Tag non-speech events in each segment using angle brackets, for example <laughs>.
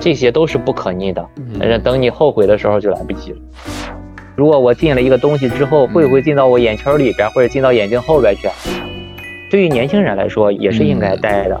这些都是不可逆的。呃，等你后悔的时候就来不及了。如果我进了一个东西之后，会不会进到我眼球里边，或者进到眼睛后边去？对于年轻人来说，也是应该戴的。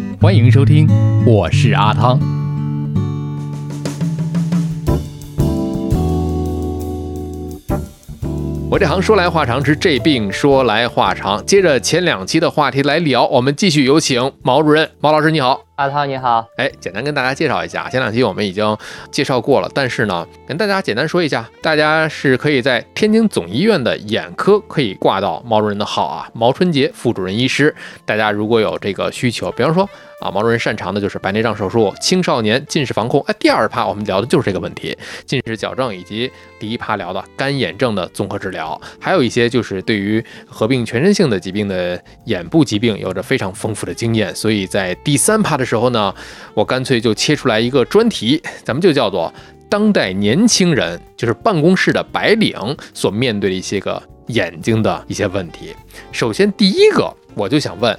欢迎收听，我是阿汤。我这行说来话长，之这病说来话长。接着前两期的话题来聊，我们继续有请毛主任。毛老师你好，阿涛你好。哎，简单跟大家介绍一下，前两期我们已经介绍过了，但是呢，跟大家简单说一下，大家是可以在天津总医院的眼科可以挂到毛主任的号啊，毛春杰副主任医师。大家如果有这个需求，比方说。啊，毛主任擅长的就是白内障手术、青少年近视防控。哎，第二趴我们聊的就是这个问题，近视矫正以及第一趴聊的干眼症的综合治疗，还有一些就是对于合并全身性的疾病的眼部疾病有着非常丰富的经验。所以在第三趴的时候呢，我干脆就切出来一个专题，咱们就叫做当代年轻人，就是办公室的白领所面对的一些个眼睛的一些问题。首先第一个，我就想问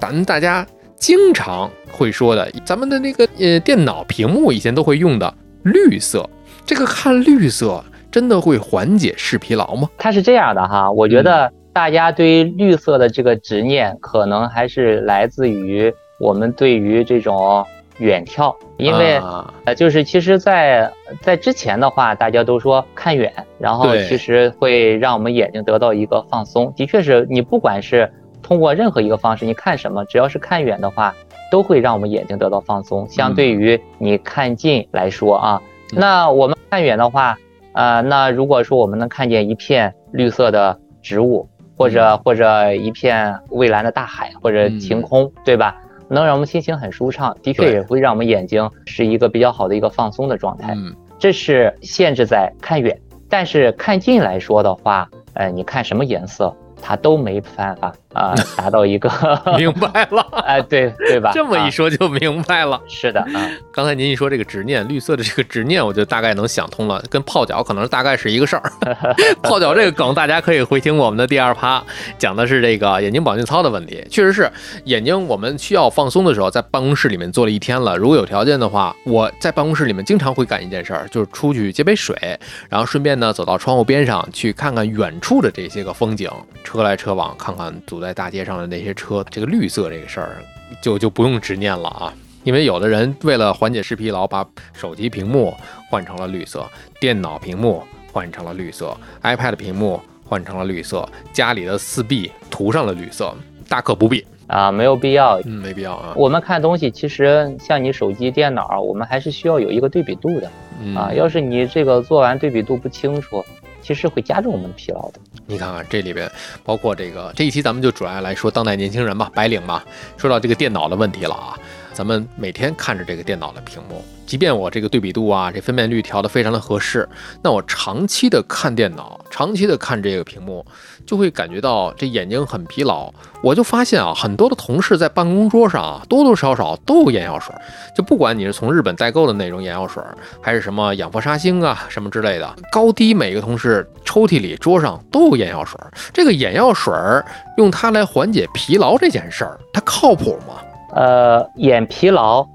咱大家。经常会说的，咱们的那个呃电脑屏幕以前都会用的绿色，这个看绿色真的会缓解视疲劳吗？它是这样的哈，我觉得大家对于绿色的这个执念，可能还是来自于我们对于这种远眺，因为呃就是其实，在在之前的话，大家都说看远，然后其实会让我们眼睛得到一个放松。的确是你不管是。通过任何一个方式，你看什么，只要是看远的话，都会让我们眼睛得到放松。相对于你看近来说啊，那我们看远的话，呃，那如果说我们能看见一片绿色的植物，或者或者一片蔚蓝的大海，或者晴空，对吧？能让我们心情很舒畅，的确也会让我们眼睛是一个比较好的一个放松的状态。这是限制在看远，但是看近来说的话，呃，你看什么颜色？它都没办法啊，达到一个 <laughs> 明白了，哎，对对吧？这么一说就明白了。是的啊，刚才您一说这个执念，绿色的这个执念，我就大概能想通了，跟泡脚可能大概是一个事儿。<laughs> 泡脚这个梗，大家可以回听我们的第二趴，讲的是这个眼睛保健操的问题。确实是眼睛，我们需要放松的时候，在办公室里面坐了一天了，如果有条件的话，我在办公室里面经常会干一件事儿，就是出去接杯水，然后顺便呢走到窗户边上去看看远处的这些个风景。车来车往，看看堵在大街上的那些车，这个绿色这个事儿就就不用执念了啊！因为有的人为了缓解视疲劳，把手机屏幕换成了绿色，电脑屏幕换成了绿色，iPad 屏幕换成了绿色，家里的四壁涂上了绿色，大可不必啊，没有必要，嗯，没必要啊。我们看东西，其实像你手机、电脑，我们还是需要有一个对比度的啊。要是你这个做完对比度不清楚。其实会加重我们疲劳的。你看看这里边，包括这个这一期咱们就主要来说当代年轻人嘛，白领嘛。说到这个电脑的问题了啊，咱们每天看着这个电脑的屏幕，即便我这个对比度啊，这分辨率调得非常的合适，那我长期的看电脑，长期的看这个屏幕，就会感觉到这眼睛很疲劳。我就发现啊，很多的同事在办公桌上啊，多多少少都有眼药水，就不管你是从日本代购的那种眼药水，还是什么氧氟沙星啊什么之类的，高低每个同事抽屉里、桌上都有眼药水。这个眼药水用它来缓解疲劳这件事儿，它靠谱吗？呃，眼疲劳，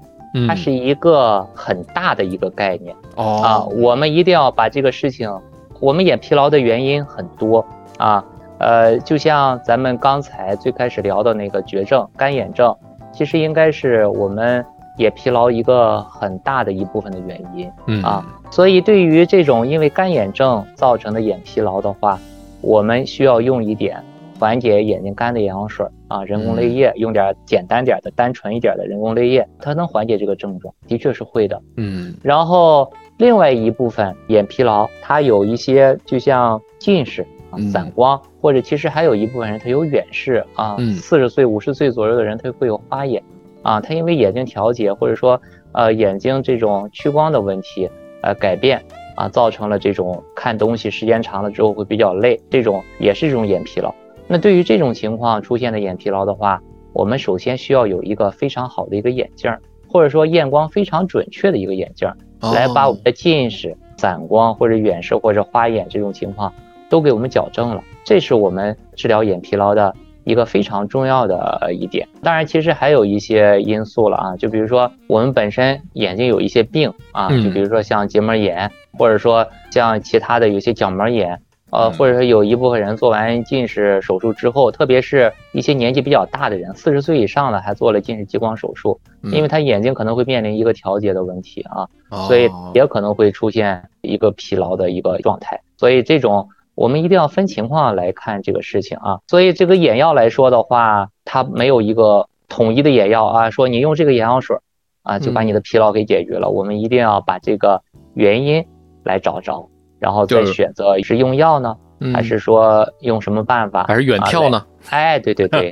它是一个很大的一个概念哦。啊，我们一定要把这个事情，我们眼疲劳的原因很多啊，呃，就像咱们刚才最开始聊的那个绝症干眼症，其实应该是我们眼疲劳一个很大的一部分的原因，嗯。啊，所以对于这种因为干眼症造成的眼疲劳的话，我们需要用一点。缓解眼睛干的眼药水啊，人工泪液，用点简单点的、单纯一点的人工泪液，它能缓解这个症状，的确是会的。嗯，然后另外一部分眼疲劳，它有一些就像近视啊、散光，或者其实还有一部分人他有远视啊，四十岁、五十岁左右的人他会有花眼啊，他因为眼睛调节或者说呃眼睛这种屈光的问题呃改变啊，造成了这种看东西时间长了之后会比较累，这种也是一种眼疲劳。那对于这种情况出现的眼疲劳的话，我们首先需要有一个非常好的一个眼镜，或者说验光非常准确的一个眼镜，来把我们的近视、散光或者远视或者花眼这种情况都给我们矫正了。这是我们治疗眼疲劳的一个非常重要的一点。当然，其实还有一些因素了啊，就比如说我们本身眼睛有一些病啊，就比如说像结膜炎，或者说像其他的有些角膜炎。呃，或者说有一部分人做完近视手术之后，特别是一些年纪比较大的人，四十岁以上的还做了近视激光手术，因为他眼睛可能会面临一个调节的问题啊，所以也可能会出现一个疲劳的一个状态。所以这种我们一定要分情况来看这个事情啊。所以这个眼药来说的话，它没有一个统一的眼药啊，说你用这个眼药水啊就把你的疲劳给解决了。我们一定要把这个原因来找着。然后再选择是用药呢，还是说用什么办法，还是远眺呢？哎，对对对，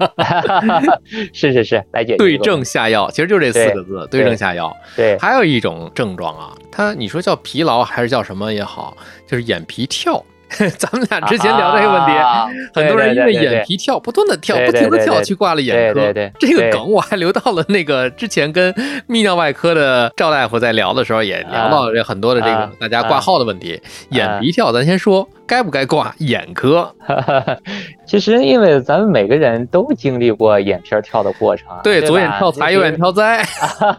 <laughs> 是是是，来解决对症下药，其实就这四个字，对症下药。对，还有一种症状啊，它你说叫疲劳还是叫什么也好，就是眼皮跳。<laughs> 咱们俩之前聊这个问题，啊很多人因为眼皮跳，不断的跳，不停的跳，去挂了眼科。对对，这个梗我还留到了那个之前跟泌尿外科的赵大夫在聊的时候，也聊到了这很多的这个大家挂号的问题。眼皮跳，咱先说该不该挂眼科？<laughs> 其实因为咱们每个人都经历过眼皮跳的过程，对，左眼跳财，右眼跳灾。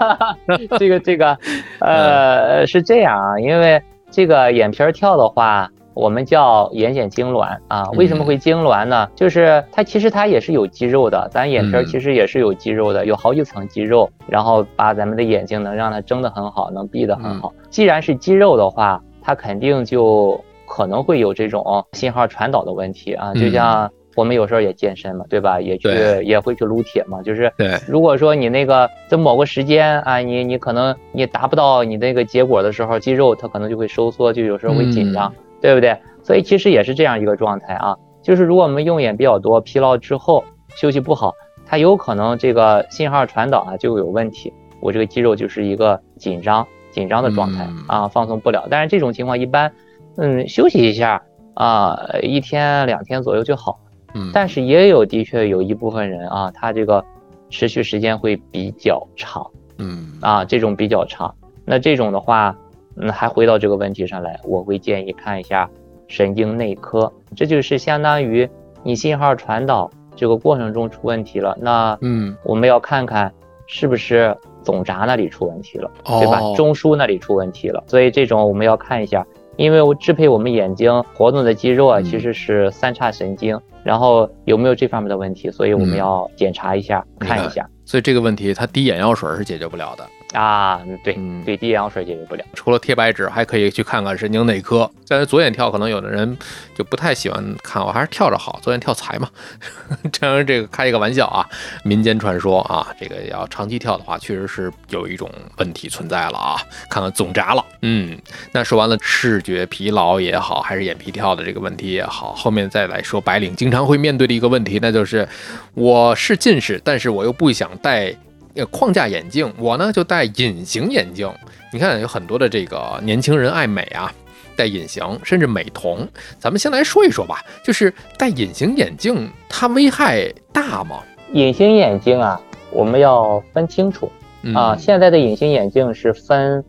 <laughs> 这个这个，呃，是这样啊，因为这个眼皮跳的话。我们叫眼睑痉挛啊，为什么会痉挛呢？就是它其实它也是有肌肉的，咱眼皮其实也是有肌肉的，有好几层肌肉，然后把咱们的眼睛能让它睁得很好，能闭得很好。既然是肌肉的话，它肯定就可能会有这种信号传导的问题啊。就像我们有时候也健身嘛，对吧？也去也会去撸铁嘛。就是如果说你那个在某个时间啊，你你可能你达不到你那个结果的时候，肌肉它可能就会收缩，就有时候会紧张。对不对？所以其实也是这样一个状态啊，就是如果我们用眼比较多、疲劳之后休息不好，它有可能这个信号传导啊就有问题。我这个肌肉就是一个紧张、紧张的状态啊，放松不了。但是这种情况一般，嗯，休息一下啊，一天两天左右就好。嗯，但是也有的确有一部分人啊，他这个持续时间会比较长。嗯，啊，这种比较长，那这种的话。嗯，还回到这个问题上来，我会建议看一下神经内科，这就是相当于你信号传导这个过程中出问题了。那嗯，我们要看看是不是总闸那里出问题了，对吧？中枢那里出问题了。所以这种我们要看一下，因为我支配我们眼睛活动的肌肉啊，其实是三叉神经，然后有没有这方面的问题，所以我们要检查一下，看一下。所以这个问题，它滴眼药水是解决不了的。啊，对对，滴眼药水解决不了。除了贴白纸，还可以去看看神经内科。但是左眼跳，可能有的人就不太喜欢看，我还是跳着好，左眼跳财嘛。<laughs> 这样这个开一个玩笑啊，民间传说啊，这个要长期跳的话，确实是有一种问题存在了啊。看看总闸了，嗯，那说完了视觉疲劳也好，还是眼皮跳的这个问题也好，后面再来说白领经常会面对的一个问题，那就是我是近视，但是我又不想戴。呃框架眼镜，我呢就戴隐形眼镜。你看有很多的这个年轻人爱美啊，戴隐形甚至美瞳。咱们先来说一说吧，就是戴隐形眼镜它危害大吗？隐形眼镜啊，我们要分清楚啊。现在的隐形眼镜是分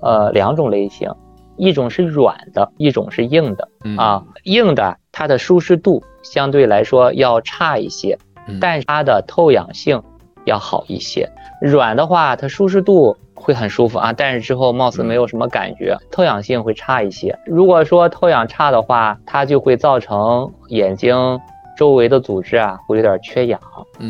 呃两种类型，一种是软的，一种是硬的啊。硬的它的舒适度相对来说要差一些，但它的透氧性要好一些。软的话，它舒适度会很舒服啊，但是之后貌似没有什么感觉，透氧性会差一些。如果说透氧差的话，它就会造成眼睛。周围的组织啊，会有点缺氧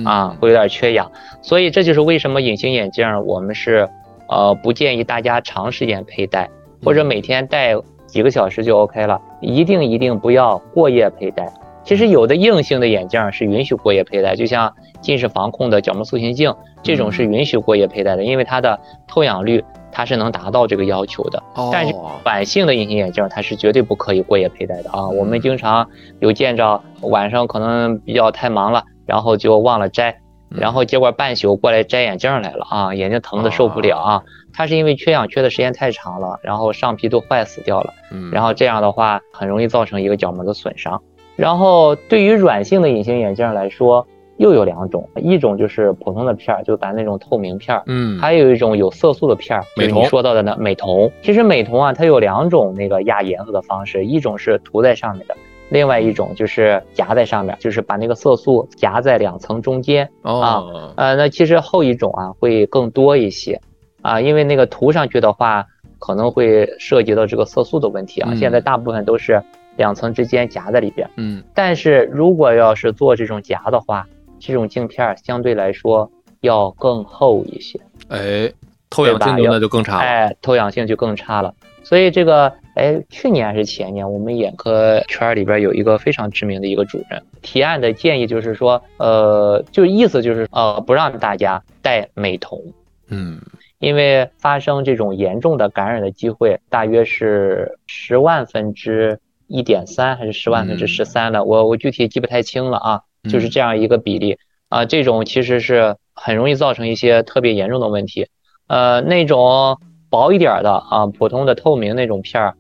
啊，会有点缺氧，所以这就是为什么隐形眼镜我们是呃不建议大家长时间佩戴，或者每天戴几个小时就 OK 了，一定一定不要过夜佩戴。其实有的硬性的眼镜是允许过夜佩戴，就像近视防控的角膜塑形镜，这种是允许过夜佩戴的，因为它的透氧率。它是能达到这个要求的，但是软性的隐形眼镜它是绝对不可以过夜佩戴的啊！我们经常有见着晚上可能比较太忙了，然后就忘了摘，然后结果半宿过来摘眼镜来了啊，眼睛疼的受不了啊！它是因为缺氧缺的时间太长了，然后上皮都坏死掉了，然后这样的话很容易造成一个角膜的损伤。然后对于软性的隐形眼镜来说，又有两种，一种就是普通的片儿，就咱那种透明片儿，嗯，还有一种有色素的片儿，就是你说到的那美瞳。其实美瞳啊，它有两种那个压颜色的方式，一种是涂在上面的，另外一种就是夹在上面，就是把那个色素夹在两层中间啊。呃，那其实后一种啊会更多一些啊，因为那个涂上去的话，可能会涉及到这个色素的问题啊。现在大部分都是两层之间夹在里边，嗯，但是如果要是做这种夹的话。这种镜片相对来说要更厚一些，哎，透氧性那就更差了，哎，透氧性就更差了。所以这个，哎，去年还是前年，我们眼科圈里边有一个非常知名的一个主任。提案的建议，就是说，呃，就意思就是，呃，不让大家戴美瞳，嗯，因为发生这种严重的感染的机会大约是十万分之一点三，还是十万分之十三的，我我具体记不太清了啊。就是这样一个比例啊，这种其实是很容易造成一些特别严重的问题。呃，那种薄一点的啊，普通的透明那种片儿，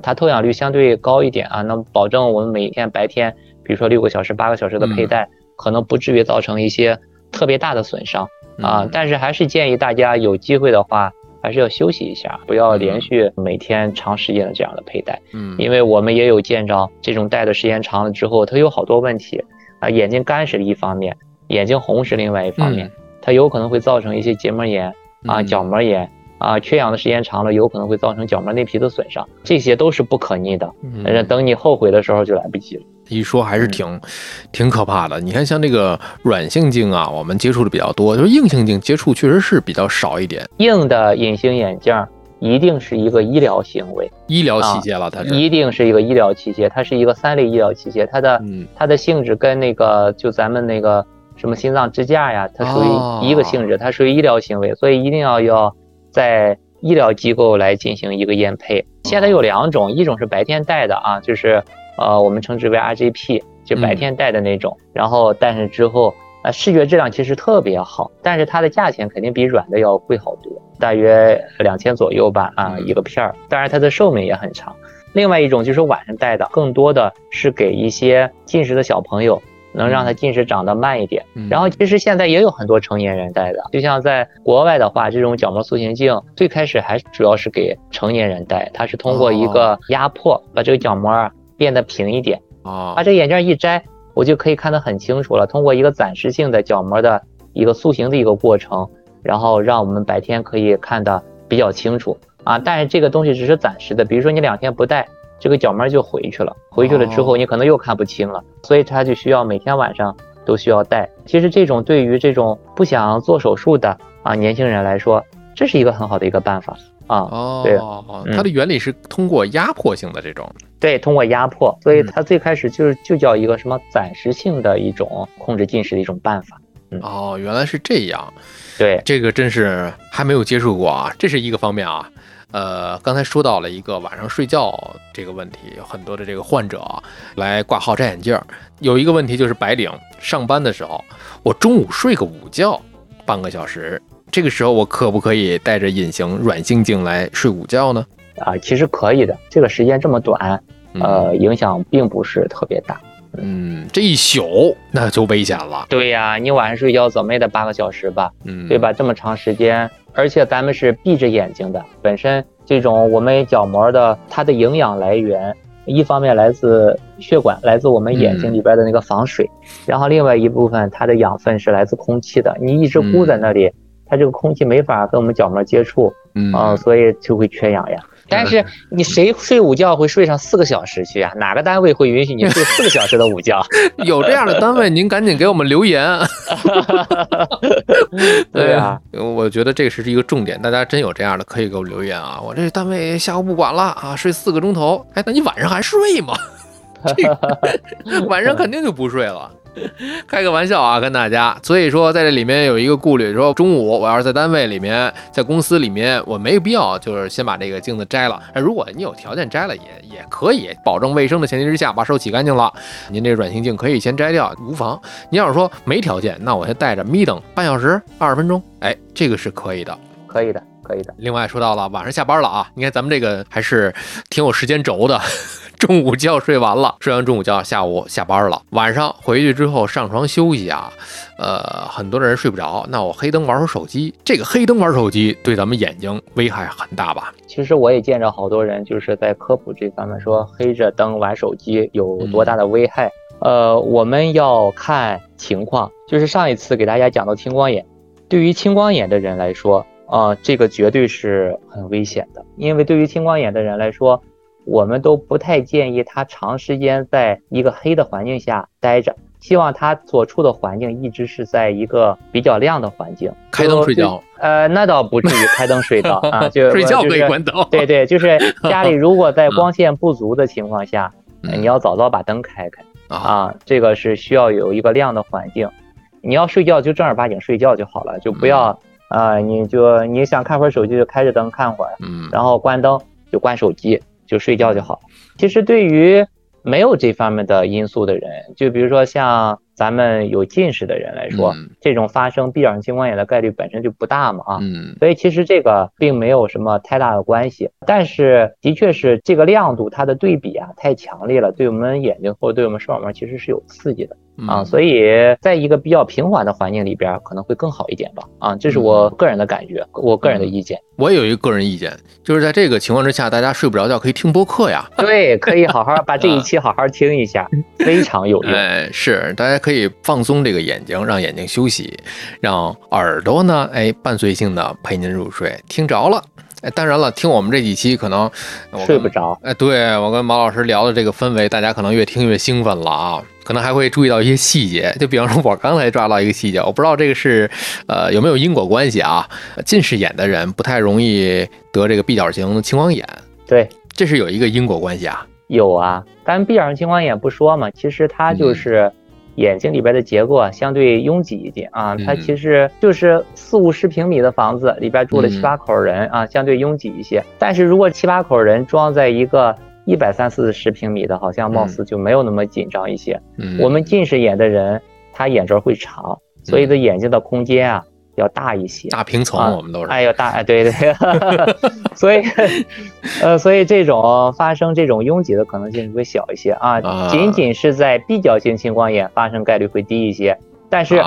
它透氧率相对高一点啊，能保证我们每天白天，比如说六个小时、八个小时的佩戴，可能不至于造成一些特别大的损伤啊。但是还是建议大家有机会的话，还是要休息一下，不要连续每天长时间的这样的佩戴。嗯，因为我们也有见着这种戴的时间长了之后，它有好多问题。啊，眼睛干是一方面，眼睛红是另外一方面，它有可能会造成一些结膜炎啊、角膜炎啊，缺氧的时间长了，有可能会造成角膜内皮的损伤，这些都是不可逆的。嗯，等你后悔的时候就来不及了。一说还是挺挺可怕的。你看，像这个软性镜啊，我们接触的比较多，就是硬性镜接触确实是比较少一点。硬的隐形眼镜。一定是一个医疗行为，医疗器械了，它一定是一个医疗器械，它是一个三类医疗器械，它的它的性质跟那个就咱们那个什么心脏支架呀，它属于一个性质，它属于医疗行为，所以一定要要在医疗机构来进行一个验配。现在有两种，一种是白天戴的啊，就是呃我们称之为 RGP，就白天戴的那种，然后戴上之后。啊，视觉质量其实特别好，但是它的价钱肯定比软的要贵好多，大约两千左右吧。啊，一个片儿，当然它的寿命也很长。另外一种就是晚上戴的，更多的是给一些近视的小朋友，能让他近视长得慢一点。然后其实现在也有很多成年人戴的，就像在国外的话，这种角膜塑形镜最开始还主要是给成年人戴，它是通过一个压迫把这个角膜变得平一点，啊，把这眼镜一摘。我就可以看得很清楚了。通过一个暂时性的角膜的一个塑形的一个过程，然后让我们白天可以看得比较清楚啊。但是这个东西只是暂时的，比如说你两天不戴，这个角膜就回去了。回去了之后，你可能又看不清了。所以它就需要每天晚上都需要戴。其实这种对于这种不想做手术的啊年轻人来说，这是一个很好的一个办法。啊，哦，对，它的原理是通过压迫性的这种，对，通过压迫，所以它最开始就是就叫一个什么暂时性的一种控制近视的一种办法。哦，原来是这样，对，这个真是还没有接触过啊，这是一个方面啊。呃，刚才说到了一个晚上睡觉这个问题，有很多的这个患者来挂号摘眼镜，有一个问题就是白领上班的时候，我中午睡个午觉，半个小时。这个时候我可不可以带着隐形软性镜来睡午觉呢？啊，其实可以的，这个时间这么短，呃，影响并不是特别大。嗯，这一宿那就危险了。对呀，你晚上睡觉怎么也得八个小时吧？嗯，对吧？这么长时间，而且咱们是闭着眼睛的，本身这种我们角膜的它的营养来源，一方面来自血管，来自我们眼睛里边的那个防水，然后另外一部分它的养分是来自空气的。你一直箍在那里，它这个空气没法跟我们角膜接触，嗯，所以就会缺氧呀。但是你谁睡午觉会睡上四个小时去啊？哪个单位会允许你睡四个小时的午觉？<laughs> 有这样的单位，您赶紧给我们留言。<laughs> 对呀，我觉得这个是一个重点，大家真有这样的可以给我留言啊！我这单位下午不管了啊，睡四个钟头。哎，那你晚上还睡吗？<laughs> 这个晚上肯定就不睡了。<laughs> 开个玩笑啊，跟大家。所以说，在这里面有一个顾虑，说中午我要是在单位里面，在公司里面，我没有必要就是先把这个镜子摘了。哎，如果你有条件摘了，也也可以，保证卫生的前提之下，把手洗干净了，您这软性镜可以先摘掉，无妨。你要是说没条件，那我先戴着眯瞪半小时、二十分钟，哎，这个是可以的，可以的，可以的。另外说到了晚上下班了啊，你看咱们这个还是挺有时间轴的。<laughs> 中午觉睡完了，睡完中午觉，下午下班了，晚上回去之后上床休息啊，呃，很多的人睡不着，那我黑灯玩会儿手机，这个黑灯玩手机对咱们眼睛危害很大吧？其实我也见着好多人就是在科普这方面说黑着灯玩手机有多大的危害。呃，我们要看情况，就是上一次给大家讲到青光眼，对于青光眼的人来说，啊，这个绝对是很危险的，因为对于青光眼的人来说。我们都不太建议他长时间在一个黑的环境下待着，希望他所处的环境一直是在一个比较亮的环境，开灯睡觉。呃，那倒不至于开灯睡觉 <laughs> 啊，就睡觉可以关灯。对对，就是 <laughs> 家里如果在光线不足的情况下，你要早早把灯开开啊，这个是需要有一个亮的环境。你要睡觉就正儿八经睡觉就好了，就不要啊，你就你想看会儿手机就开着灯看会儿，嗯，然后关灯就关手机。就睡觉就好。其实对于没有这方面的因素的人，就比如说像咱们有近视的人来说，这种发生闭上性青光眼的概率本身就不大嘛啊。嗯。所以其实这个并没有什么太大的关系。但是的确是这个亮度它的对比啊太强烈了，对我们眼睛或者对我们视网膜其实是有刺激的。啊，所以在一个比较平缓的环境里边，可能会更好一点吧。啊，这是我个人的感觉，我个人的意见。我也有一个个人意见，就是在这个情况之下，大家睡不着觉可以听播客呀。<laughs> 对，可以好好把这一期好好听一下，<laughs> 非常有用。哎，是，大家可以放松这个眼睛，让眼睛休息，让耳朵呢，哎，伴随性的陪您入睡。听着了。哎，当然了，听我们这几期可能睡不着。哎，对我跟毛老师聊的这个氛围，大家可能越听越兴奋了啊，可能还会注意到一些细节。就比方说，我刚才抓到一个细节，我不知道这个是呃有没有因果关系啊？近视眼的人不太容易得这个闭角型青光眼。对，这是有一个因果关系啊。有啊，但闭角型青光眼不说嘛，其实它就是。眼睛里边的结构啊，相对拥挤一点啊，它其实就是四五十平米的房子里边住了七八口人啊，相对拥挤一些。但是如果七八口人装在一个一百三四十平米的，好像貌似就没有那么紧张一些。我们近视眼的人，他眼轴会长，所以的眼睛的空间啊。要大一些，大平层，我们都是。哎，要大，哎，对对，<laughs> 所以，呃，所以这种发生这种拥挤的可能性会小一些啊，仅仅是在闭角性青光眼发生概率会低一些，但是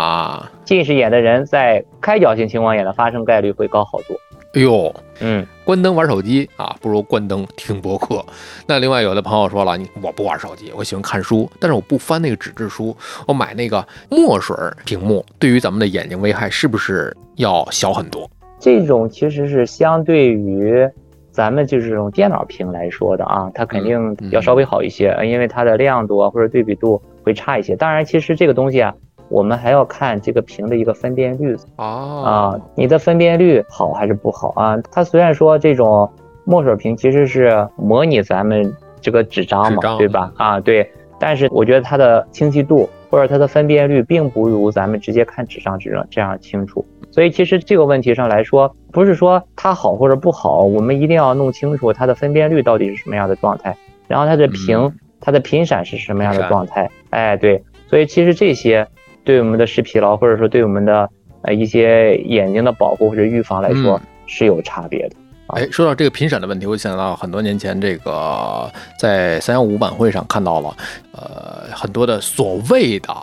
近视眼的人在开角性青光眼的发生概率会高好多。哎呦，嗯，关灯玩手机啊，不如关灯听播客。那另外有的朋友说了，你我不玩手机，我喜欢看书，但是我不翻那个纸质书，我买那个墨水屏幕，对于咱们的眼睛危害是不是要小很多？这种其实是相对于咱们就是这种电脑屏来说的啊，它肯定要稍微好一些，因为它的亮度啊或者对比度会差一些。当然，其实这个东西啊。我们还要看这个屏的一个分辨率啊，你的分辨率好还是不好啊？它虽然说这种墨水屏其实是模拟咱们这个纸张嘛，对吧？啊，对，但是我觉得它的清晰度或者它的分辨率并不如咱们直接看纸上这样这样清楚。所以其实这个问题上来说，不是说它好或者不好，我们一定要弄清楚它的分辨率到底是什么样的状态，然后它的屏它的频闪是什么样的状态。哎，对，所以其实这些。对我们的视疲劳，或者说对我们的呃一些眼睛的保护或者预防来说是有差别的。哎，说到这个频闪的问题，我想到很多年前这个在三幺五晚会上看到了，呃，很多的所谓的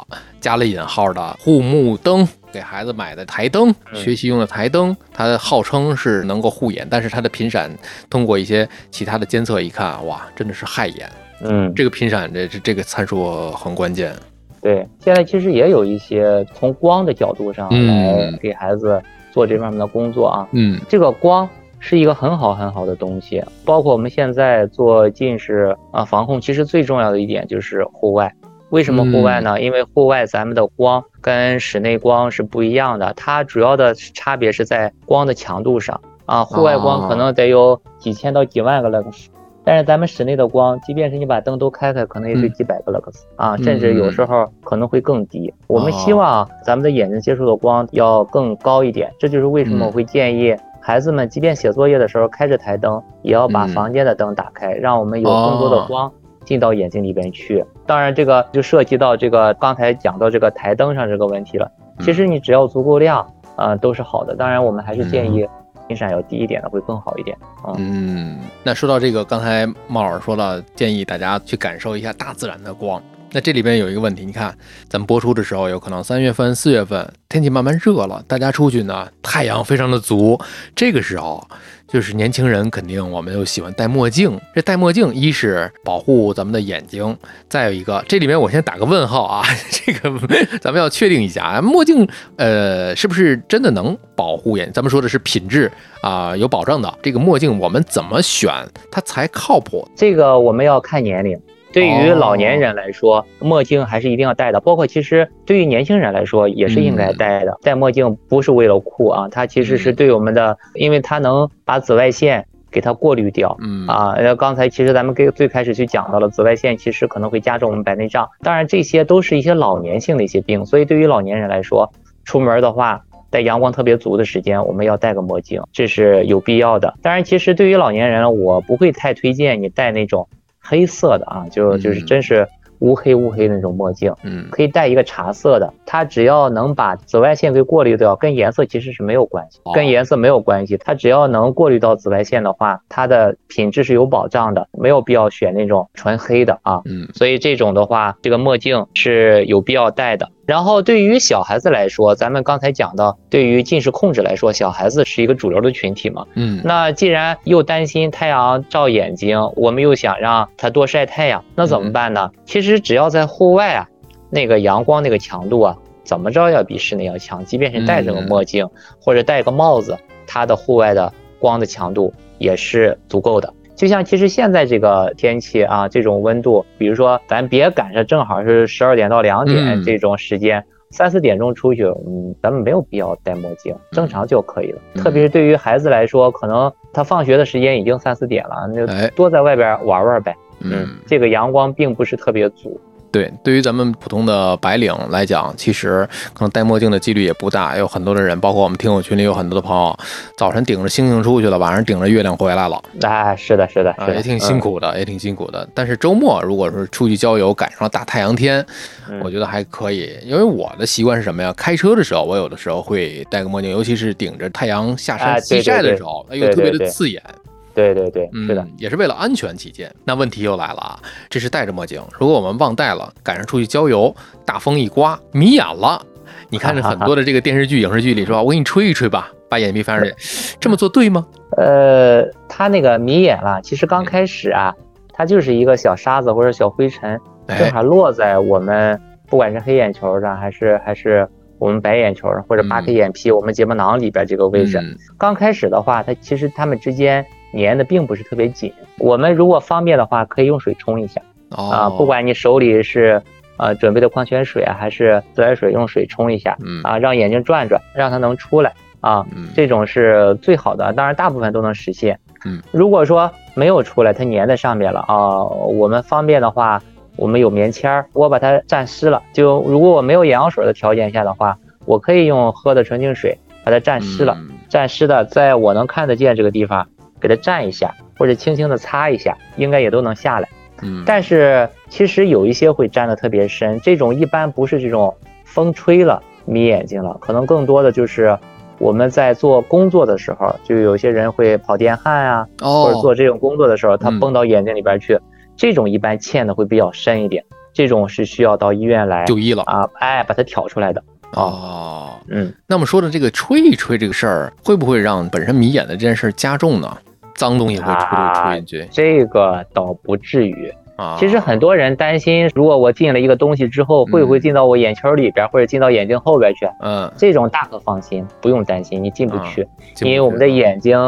加了引号的护目灯，给孩子买的台灯，学习用的台灯，它号称是能够护眼，但是它的频闪通过一些其他的监测一看，哇，真的是害眼。嗯，这个频闪这这这个参数很关键。对，现在其实也有一些从光的角度上来给孩子做这方面的工作啊。嗯，这个光。是一个很好很好的东西，包括我们现在做近视啊防控，其实最重要的一点就是户外。为什么户外呢？因为户外咱们的光跟室内光是不一样的，它主要的差别是在光的强度上啊。户外光可能得有几千到几万个 lux，但是咱们室内的光，即便是你把灯都开开，可能也就几百个 lux 啊，甚至有时候可能会更低。我们希望咱们的眼睛接触的光要更高一点，这就是为什么我会建议。孩子们即便写作业的时候开着台灯，也要把房间的灯打开，让我们有更多的光进到眼睛里边去。当然，这个就涉及到这个刚才讲到这个台灯上这个问题了。其实你只要足够亮，啊，都是好的。当然，我们还是建议频闪要低一点的会更好一点。嗯，那说到这个，刚才猫老师说了，建议大家去感受一下大自然的光。那这里边有一个问题，你看，咱们播出的时候，有可能三月份、四月份天气慢慢热了，大家出去呢，太阳非常的足，这个时候就是年轻人肯定我们又喜欢戴墨镜。这戴墨镜，一是保护咱们的眼睛，再有一个，这里面我先打个问号啊，<laughs> 这个咱们要确定一下，墨镜呃是不是真的能保护眼？咱们说的是品质啊，有保障的这个墨镜，我们怎么选它才靠谱？这个我们要看年龄。对于老年人来说，墨镜还是一定要戴的。包括其实对于年轻人来说，也是应该戴的。戴墨镜不是为了酷啊，它其实是对我们的，因为它能把紫外线给它过滤掉。嗯啊，刚才其实咱们给最开始就讲到了，紫外线其实可能会加重我们白内障。当然，这些都是一些老年性的一些病，所以对于老年人来说，出门的话，在阳光特别足的时间，我们要戴个墨镜，这是有必要的。当然，其实对于老年人，我不会太推荐你戴那种。黑色的啊，就就是真是乌黑乌黑的那种墨镜，嗯，可以戴一个茶色的，它只要能把紫外线给过滤掉，跟颜色其实是没有关系，跟颜色没有关系，它只要能过滤到紫外线的话，它的品质是有保障的，没有必要选那种纯黑的啊，嗯，所以这种的话，这个墨镜是有必要戴的。然后对于小孩子来说，咱们刚才讲到，对于近视控制来说，小孩子是一个主流的群体嘛。嗯，那既然又担心太阳照眼睛，我们又想让他多晒太阳，那怎么办呢？其实只要在户外啊，那个阳光那个强度啊，怎么着要比室内要强。即便是戴着个墨镜或者戴个帽子，它的户外的光的强度也是足够的。就像其实现在这个天气啊，这种温度，比如说咱别赶上正好是十二点到两点这种时间，三四点钟出去，嗯，咱们没有必要戴墨镜，正常就可以了。特别是对于孩子来说，可能他放学的时间已经三四点了，那就多在外边玩玩呗。嗯，这个阳光并不是特别足。对，对于咱们普通的白领来讲，其实可能戴墨镜的几率也不大。有很多的人，包括我们听友群里有很多的朋友，早晨顶着星星出去了，晚上顶着月亮回来了。哎，是的，是的，也挺辛苦的，也挺辛苦的。但是周末如果是出去郊游，赶上了大太阳天，我觉得还可以。因为我的习惯是什么呀？开车的时候，我有的时候会戴个墨镜，尤其是顶着太阳下山西晒的时候，哎呦，特别的刺眼。对对对，是的，也是为了安全起见。那问题又来了啊，这是戴着墨镜，如果我们忘戴了，赶上出去郊游，大风一刮，迷眼了。你看着很多的这个电视剧、影视剧里说，我给你吹一吹吧，把眼皮翻上去，<laughs> 这么做对吗？呃，他那个迷眼了，其实刚开始啊，它就是一个小沙子或者小灰尘，正好落在我们不管是黑眼球上，还是还是我们白眼球上，或者扒开眼皮，我们睫毛囊里边这个位置。刚开始的话，它其实它们之间。粘的并不是特别紧，我们如果方便的话，可以用水冲一下啊。不管你手里是呃准备的矿泉水啊，还是自来水，用水冲一下啊，让眼睛转转，让它能出来啊。这种是最好的，当然大部分都能实现。嗯，如果说没有出来，它粘在上面了啊，我们方便的话，我们有棉签儿，我把它蘸湿了。就如果我没有眼药水的条件下的话，我可以用喝的纯净水把它蘸湿了，蘸湿的在我能看得见这个地方。给它蘸一下，或者轻轻的擦一下，应该也都能下来。嗯，但是其实有一些会粘的特别深，这种一般不是这种风吹了迷眼睛了，可能更多的就是我们在做工作的时候，就有些人会跑电焊啊，或者做这种工作的时候，他蹦到眼睛里边去，这种一般嵌的会比较深一点，这种是需要到医院来就医了啊，哎，把它挑出来的。哦，嗯，那么说的这个吹一吹这个事儿，会不会让本身迷眼的这件事加重呢？脏东西会吹吹进去？这个倒不至于啊。其实很多人担心，如果我进了一个东西之后，会不会进到我眼球里边，或者进到眼睛后边去？嗯，这种大可放心，不用担心，你进不去，因为我们的眼睛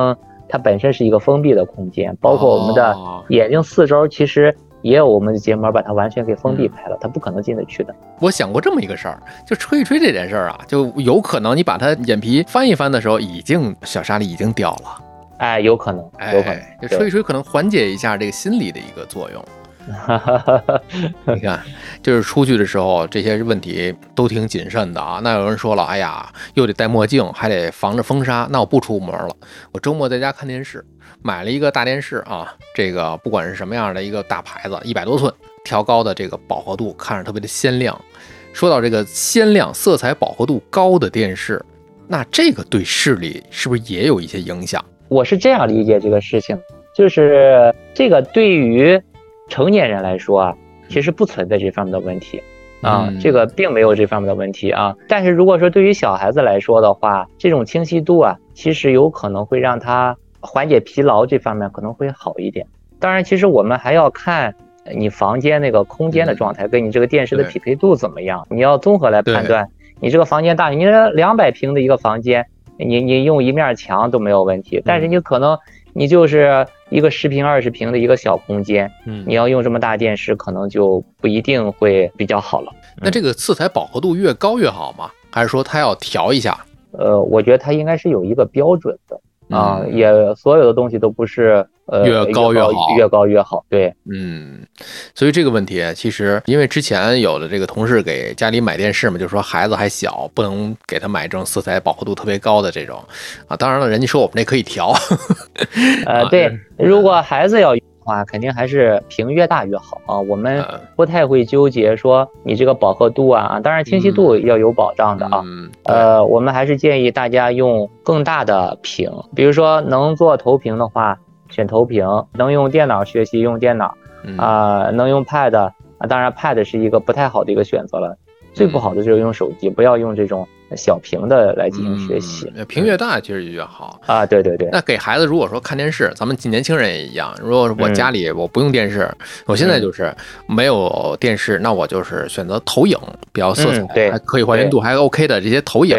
它本身是一个封闭的空间，包括我们的眼睛四周，其实。也有我们的结膜把它完全给封闭开了，它不可能进得去的。我想过这么一个事儿，就吹一吹这件事儿啊，就有可能你把它眼皮翻一翻的时候，已经小沙粒已经掉了。哎，有可能，有可能，就吹一吹可能缓解一下这个心理的一个作用。<laughs> 你看，就是出去的时候这些问题都挺谨慎的啊。那有人说了，哎呀，又得戴墨镜，还得防着风沙，那我不出门了，我周末在家看电视，买了一个大电视啊。这个不管是什么样的一个大牌子，一百多寸，调高的这个饱和度，看着特别的鲜亮。说到这个鲜亮、色彩饱和度高的电视，那这个对视力是不是也有一些影响？我是这样理解这个事情，就是这个对于。成年人来说啊，其实不存在这方面的问题啊，这个并没有这方面的问题啊。但是如果说对于小孩子来说的话，这种清晰度啊，其实有可能会让他缓解疲劳这方面可能会好一点。当然，其实我们还要看你房间那个空间的状态跟你这个电视的匹配度怎么样，你要综合来判断。你这个房间大，你两百平的一个房间，你你用一面墙都没有问题，但是你可能。你就是一个十平二十平的一个小空间，嗯，你要用这么大电视，可能就不一定会比较好了。那这个色彩饱和度越高越好吗？还是说它要调一下？呃，我觉得它应该是有一个标准的。啊，也所有的东西都不是呃越高越好，越高越好。对，嗯，所以这个问题其实，因为之前有的这个同事给家里买电视嘛，就说孩子还小，不能给他买这种色彩饱和度特别高的这种啊。当然了，人家说我们这可以调。<laughs> <laughs> 呃，对，如果孩子要。话肯定还是屏越大越好啊，我们不太会纠结说你这个饱和度啊，当然清晰度要有保障的啊。呃，我们还是建议大家用更大的屏，比如说能做投屏的话，选投屏；能用电脑学习用电脑啊，能用 Pad 啊，当然 Pad 是一个不太好的一个选择了，最不好的就是用手机，不要用这种。小屏的来进行学习，屏越大其实越好啊。对对对，那给孩子如果说看电视，咱们年轻人也一样。如果我家里我不用电视，我现在就是没有电视，那我就是选择投影，比较色彩还可以还原度还 OK 的这些投影，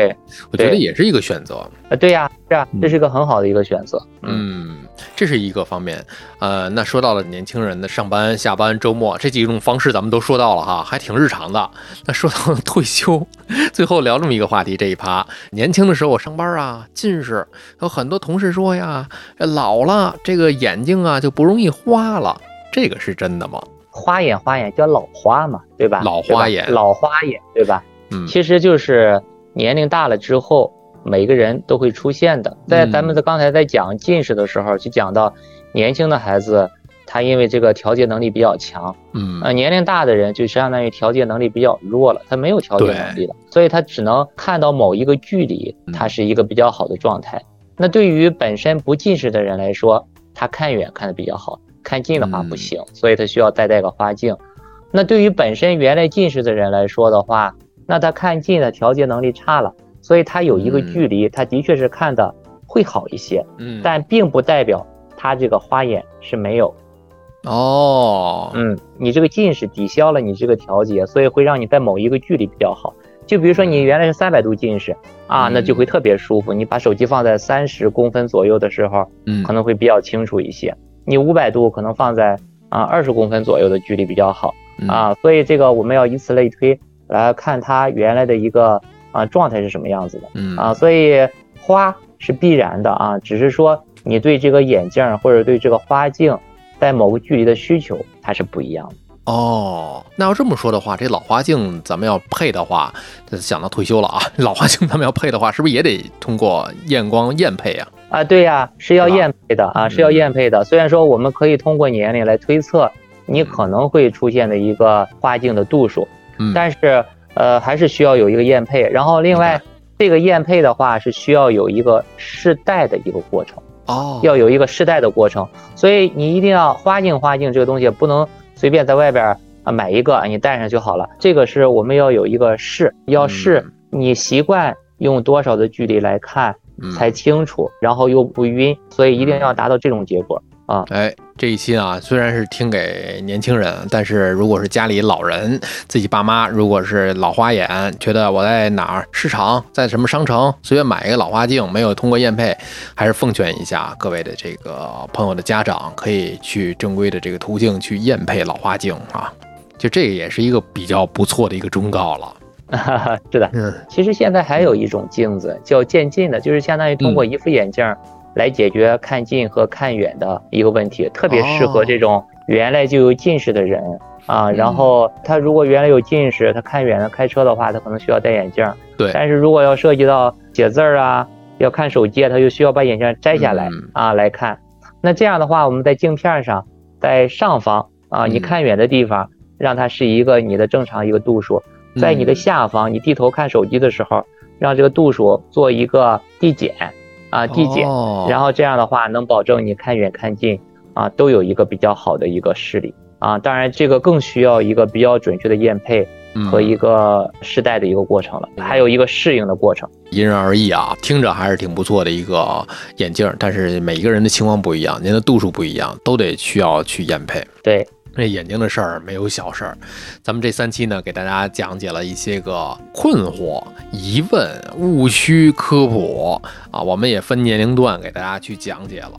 我觉得也是一个选择。啊，对呀，是啊，这是一个很好的一个选择。嗯，这是一个方面。呃，那说到了年轻人的上班、下班、周末这几种方式，咱们都说到了哈，还挺日常的。那说到退休，<laughs> 最后聊这么一个话题，这一趴，年轻的时候我上班啊，近视，有很多同事说呀，老了这个眼睛啊就不容易花了，这个是真的吗？花眼，花眼叫老花嘛，对吧？老花眼，老花眼，对吧？嗯，其实就是年龄大了之后。每个人都会出现的，在咱们的刚才在讲近视的时候，就讲到年轻的孩子，他因为这个调节能力比较强，嗯，呃，年龄大的人就相当于调节能力比较弱了，他没有调节能力了，所以他只能看到某一个距离，他是一个比较好的状态。那对于本身不近视的人来说，他看远看的比较好，看近的话不行，所以他需要再戴个花镜。那对于本身原来近视的人来说的话，那他看近的调节能力差了。所以它有一个距离，它的确是看的会好一些，嗯，但并不代表它这个花眼是没有。哦，嗯，你这个近视抵消了你这个调节，所以会让你在某一个距离比较好。就比如说你原来是三百度近视啊，那就会特别舒服。你把手机放在三十公分左右的时候，嗯，可能会比较清楚一些。你五百度可能放在啊二十公分左右的距离比较好啊。所以这个我们要以此类推来看它原来的一个。啊，状态是什么样子的？嗯啊，所以花是必然的啊，只是说你对这个眼镜或者对这个花镜在某个距离的需求，它是不一样的。哦，那要这么说的话，这老花镜咱们要配的话，想到退休了啊，<laughs> 老花镜咱们要配的话，是不是也得通过验光验配啊？啊，对呀，是要验配的啊，是要验配的。虽然说我们可以通过年龄来推测你可能会出现的一个花镜的度数，嗯，但是。呃，还是需要有一个验配。然后另外，这个验配的话是需要有一个试戴的一个过程哦，要有一个试戴的过程。所以你一定要花镜花镜这个东西不能随便在外边啊买一个你戴上就好了。这个是我们要有一个试，要试你习惯用多少的距离来看才清楚，然后又不晕，所以一定要达到这种结果。啊，哎，这一期啊，虽然是听给年轻人，但是如果是家里老人，自己爸妈如果是老花眼，觉得我在哪儿市场，在什么商城随便买一个老花镜，没有通过验配，还是奉劝一下各位的这个朋友的家长，可以去正规的这个途径去验配老花镜啊，就这个也是一个比较不错的一个忠告了。<laughs> 是的，嗯，其实现在还有一种镜子叫渐进的，就是相当于通过一副眼镜。来解决看近和看远的一个问题，特别适合这种原来就有近视的人啊。然后他如果原来有近视，他看远了开车的话，他可能需要戴眼镜。对。但是如果要涉及到写字儿啊，要看手机，他就需要把眼镜摘下来啊来看。那这样的话，我们在镜片上，在上方啊，你看远的地方，让它是一个你的正常一个度数；在你的下方，你低头看手机的时候，让这个度数做一个递减。啊，递减，然后这样的话能保证你看远看近啊都有一个比较好的一个视力啊。当然，这个更需要一个比较准确的验配和一个试戴的一个过程了，还有一个适应的过程。因人而异啊，听着还是挺不错的一个眼镜，但是每一个人的情况不一样，您的度数不一样，都得需要去验配。对。这眼睛的事儿没有小事儿，咱们这三期呢，给大家讲解了一些个困惑、疑问、误区科普啊，我们也分年龄段给大家去讲解了。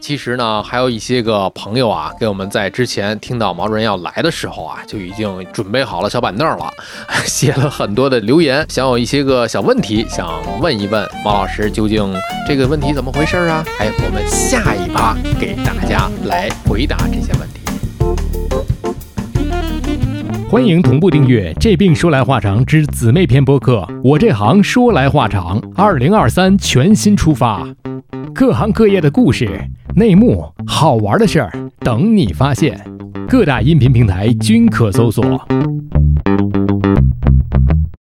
其实呢，还有一些个朋友啊，给我们在之前听到毛主任要来的时候啊，就已经准备好了小板凳了，<laughs> 写了很多的留言，想有一些个小问题想问一问毛老师，究竟这个问题怎么回事啊？哎，我们下一趴给大家来回答这些问题。欢迎同步订阅《这病说来话长》之姊妹篇播客。我这行说来话长，二零二三全新出发，各行各业的故事、内幕、好玩的事儿等你发现。各大音频平台均可搜索。